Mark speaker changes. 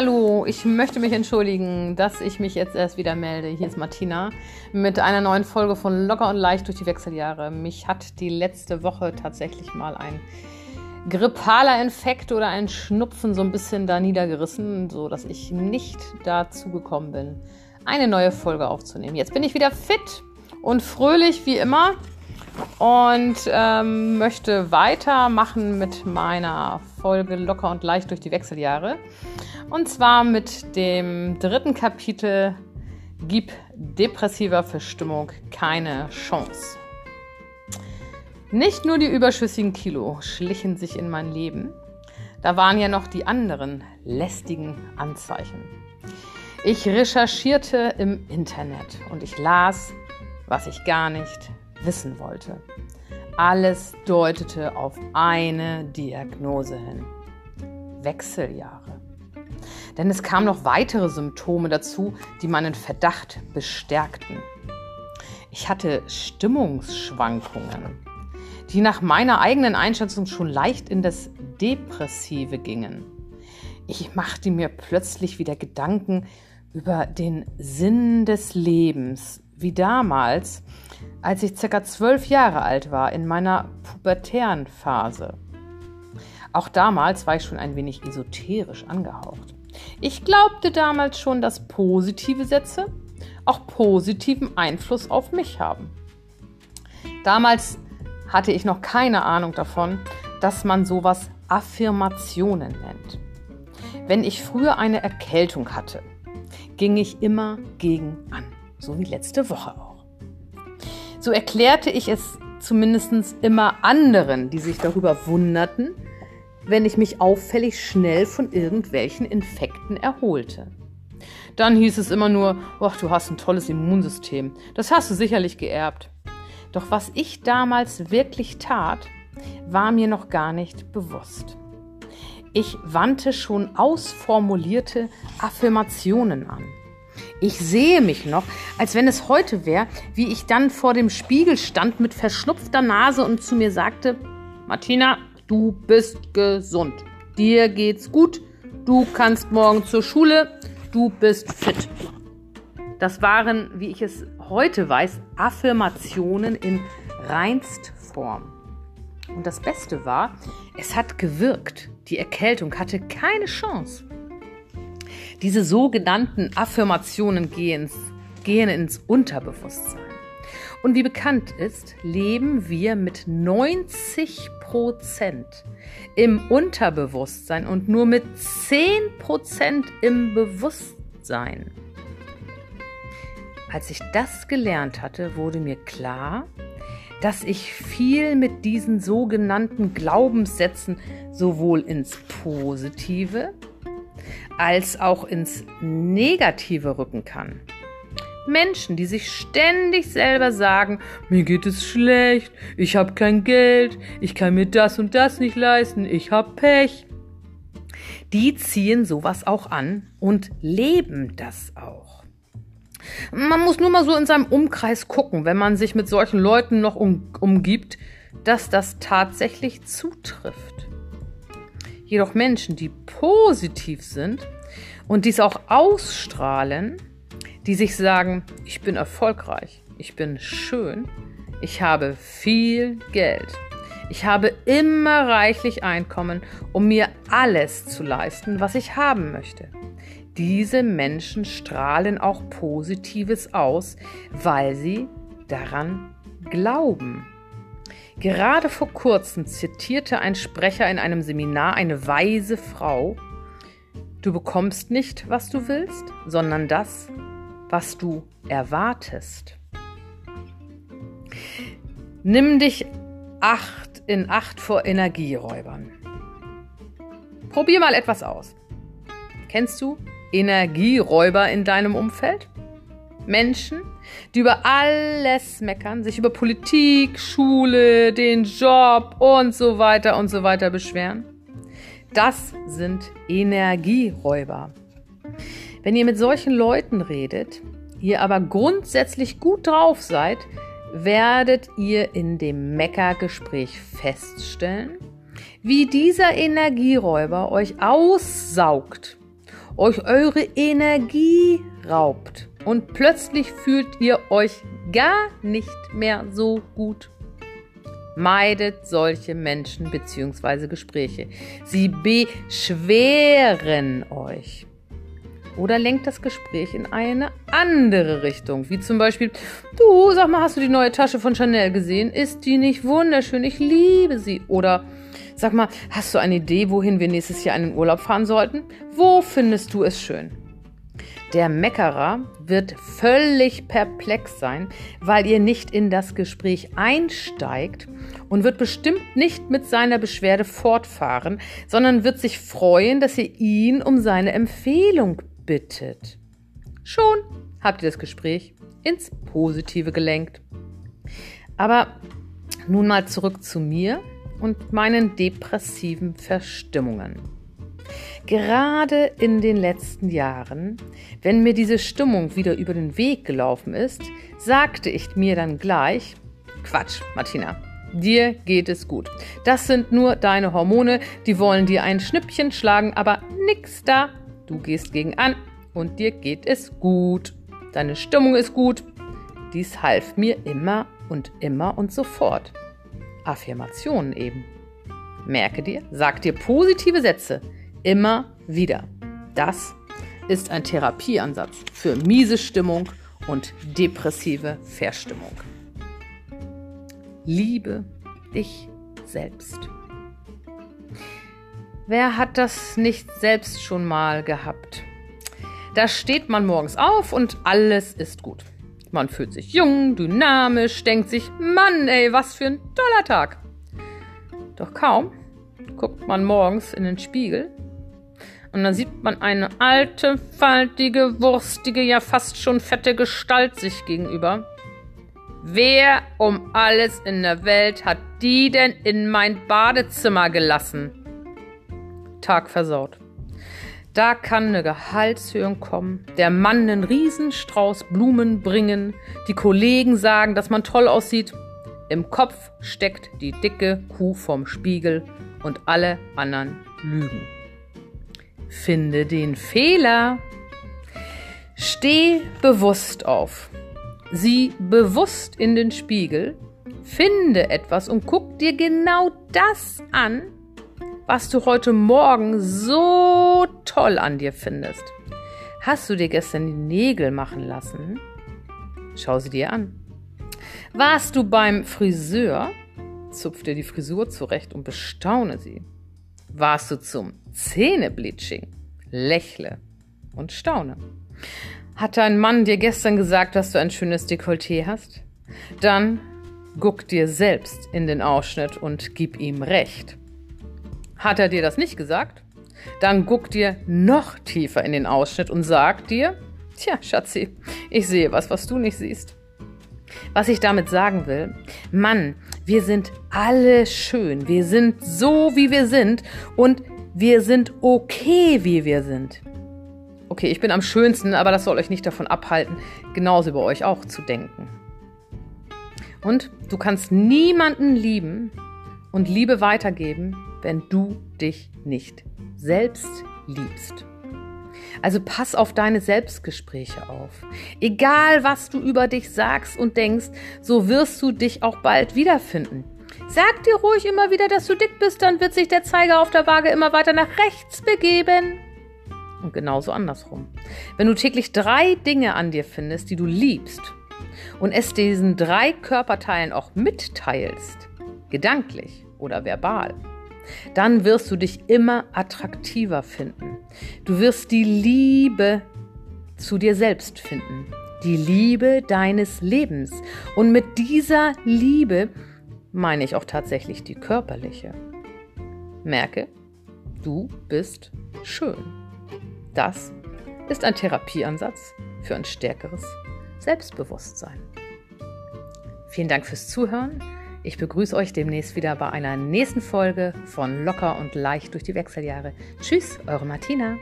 Speaker 1: Hallo, ich möchte mich entschuldigen, dass ich mich jetzt erst wieder melde. Hier ist Martina mit einer neuen Folge von Locker und Leicht durch die Wechseljahre. Mich hat die letzte Woche tatsächlich mal ein grippaler Infekt oder ein Schnupfen so ein bisschen da niedergerissen, sodass ich nicht dazu gekommen bin, eine neue Folge aufzunehmen. Jetzt bin ich wieder fit und fröhlich wie immer und ähm, möchte weitermachen mit meiner Folge Locker und Leicht durch die Wechseljahre. Und zwar mit dem dritten Kapitel Gib depressiver Verstimmung keine Chance. Nicht nur die überschüssigen Kilo schlichen sich in mein Leben, da waren ja noch die anderen lästigen Anzeichen. Ich recherchierte im Internet und ich las, was ich gar nicht wissen wollte. Alles deutete auf eine Diagnose hin. Wechseljahre. Denn es kamen noch weitere Symptome dazu, die meinen Verdacht bestärkten. Ich hatte Stimmungsschwankungen, die nach meiner eigenen Einschätzung schon leicht in das Depressive gingen. Ich machte mir plötzlich wieder Gedanken über den Sinn des Lebens, wie damals, als ich circa zwölf Jahre alt war, in meiner pubertären Phase. Auch damals war ich schon ein wenig esoterisch angehaucht. Ich glaubte damals schon, dass positive Sätze auch positiven Einfluss auf mich haben. Damals hatte ich noch keine Ahnung davon, dass man sowas Affirmationen nennt. Wenn ich früher eine Erkältung hatte, ging ich immer gegen an, so wie letzte Woche auch. So erklärte ich es zumindest immer anderen, die sich darüber wunderten, wenn ich mich auffällig schnell von irgendwelchen Infekten erholte. Dann hieß es immer nur, ach, du hast ein tolles Immunsystem. Das hast du sicherlich geerbt. Doch was ich damals wirklich tat, war mir noch gar nicht bewusst. Ich wandte schon ausformulierte Affirmationen an. Ich sehe mich noch, als wenn es heute wäre, wie ich dann vor dem Spiegel stand mit verschnupfter Nase und zu mir sagte, Martina, Du bist gesund. Dir geht's gut. Du kannst morgen zur Schule. Du bist fit. Das waren, wie ich es heute weiß, Affirmationen in Reinstform. Und das Beste war, es hat gewirkt. Die Erkältung hatte keine Chance. Diese sogenannten Affirmationen gehen, gehen ins Unterbewusstsein. Und wie bekannt ist, leben wir mit 90 Prozent im Unterbewusstsein und nur mit 10 Prozent im Bewusstsein. Als ich das gelernt hatte, wurde mir klar, dass ich viel mit diesen sogenannten Glaubenssätzen sowohl ins Positive als auch ins Negative rücken kann. Menschen, die sich ständig selber sagen, mir geht es schlecht, ich habe kein Geld, ich kann mir das und das nicht leisten, ich habe Pech. Die ziehen sowas auch an und leben das auch. Man muss nur mal so in seinem Umkreis gucken, wenn man sich mit solchen Leuten noch um, umgibt, dass das tatsächlich zutrifft. Jedoch Menschen, die positiv sind und dies auch ausstrahlen, die sich sagen, ich bin erfolgreich, ich bin schön, ich habe viel Geld, ich habe immer reichlich Einkommen, um mir alles zu leisten, was ich haben möchte. Diese Menschen strahlen auch Positives aus, weil sie daran glauben. Gerade vor kurzem zitierte ein Sprecher in einem Seminar eine weise Frau, Du bekommst nicht, was du willst, sondern das, was du erwartest. Nimm dich acht in Acht vor Energieräubern. Probier mal etwas aus. Kennst du Energieräuber in deinem Umfeld? Menschen, die über alles meckern, sich über Politik, Schule, den Job und so weiter und so weiter beschweren. Das sind Energieräuber. Wenn ihr mit solchen Leuten redet, ihr aber grundsätzlich gut drauf seid, werdet ihr in dem Meckergespräch feststellen, wie dieser Energieräuber euch aussaugt euch eure Energie raubt und plötzlich fühlt ihr euch gar nicht mehr so gut. Meidet solche Menschen bzw. Gespräche. Sie beschweren euch. Oder lenkt das Gespräch in eine andere Richtung. Wie zum Beispiel, du, sag mal, hast du die neue Tasche von Chanel gesehen? Ist die nicht wunderschön? Ich liebe sie. Oder sag mal, hast du eine Idee, wohin wir nächstes Jahr in den Urlaub fahren sollten? Wo findest du es schön? Der Meckerer wird völlig perplex sein, weil ihr nicht in das Gespräch einsteigt und wird bestimmt nicht mit seiner Beschwerde fortfahren, sondern wird sich freuen, dass ihr ihn um seine Empfehlung bittet. Schon habt ihr das Gespräch ins Positive gelenkt. Aber nun mal zurück zu mir und meinen depressiven Verstimmungen. Gerade in den letzten Jahren, wenn mir diese Stimmung wieder über den Weg gelaufen ist, sagte ich mir dann gleich, Quatsch, Martina, dir geht es gut. Das sind nur deine Hormone, die wollen dir ein Schnippchen schlagen, aber nix da. Du gehst gegen an und dir geht es gut. Deine Stimmung ist gut. Dies half mir immer und immer und sofort. Affirmationen eben. Merke dir, sag dir positive Sätze immer wieder. Das ist ein Therapieansatz für miese Stimmung und depressive Verstimmung. Liebe dich selbst. Wer hat das nicht selbst schon mal gehabt? Da steht man morgens auf und alles ist gut. Man fühlt sich jung, dynamisch, denkt sich, Mann, ey, was für ein toller Tag. Doch kaum guckt man morgens in den Spiegel und dann sieht man eine alte, faltige, wurstige, ja fast schon fette Gestalt sich gegenüber. Wer um alles in der Welt hat die denn in mein Badezimmer gelassen? Tag versaut. Da kann eine Gehaltserhöhung kommen, der Mann einen Riesenstrauß Blumen bringen, die Kollegen sagen, dass man toll aussieht. Im Kopf steckt die dicke Kuh vorm Spiegel und alle anderen lügen. Finde den Fehler. Steh bewusst auf. Sieh bewusst in den Spiegel, finde etwas und guck dir genau das an, was du heute Morgen so toll an dir findest. Hast du dir gestern die Nägel machen lassen? Schau sie dir an. Warst du beim Friseur? Zupf dir die Frisur zurecht und bestaune sie. Warst du zum Zähnebleaching? Lächle und staune. Hat dein Mann dir gestern gesagt, dass du ein schönes Dekolleté hast? Dann guck dir selbst in den Ausschnitt und gib ihm recht. Hat er dir das nicht gesagt? Dann guck dir noch tiefer in den Ausschnitt und sag dir, tja, Schatzi, ich sehe was, was du nicht siehst. Was ich damit sagen will, Mann, wir sind alle schön, wir sind so, wie wir sind und wir sind okay, wie wir sind. Okay, ich bin am schönsten, aber das soll euch nicht davon abhalten, genauso über euch auch zu denken. Und du kannst niemanden lieben und Liebe weitergeben, wenn du dich nicht selbst liebst. Also pass auf deine Selbstgespräche auf. Egal, was du über dich sagst und denkst, so wirst du dich auch bald wiederfinden. Sag dir ruhig immer wieder, dass du dick bist, dann wird sich der Zeiger auf der Waage immer weiter nach rechts begeben. Und genauso andersrum. Wenn du täglich drei Dinge an dir findest, die du liebst, und es diesen drei Körperteilen auch mitteilst, gedanklich oder verbal, dann wirst du dich immer attraktiver finden. Du wirst die Liebe zu dir selbst finden. Die Liebe deines Lebens. Und mit dieser Liebe meine ich auch tatsächlich die körperliche. Merke, du bist schön. Das ist ein Therapieansatz für ein stärkeres Selbstbewusstsein. Vielen Dank fürs Zuhören. Ich begrüße euch demnächst wieder bei einer nächsten Folge von Locker und leicht durch die Wechseljahre. Tschüss, eure Martina.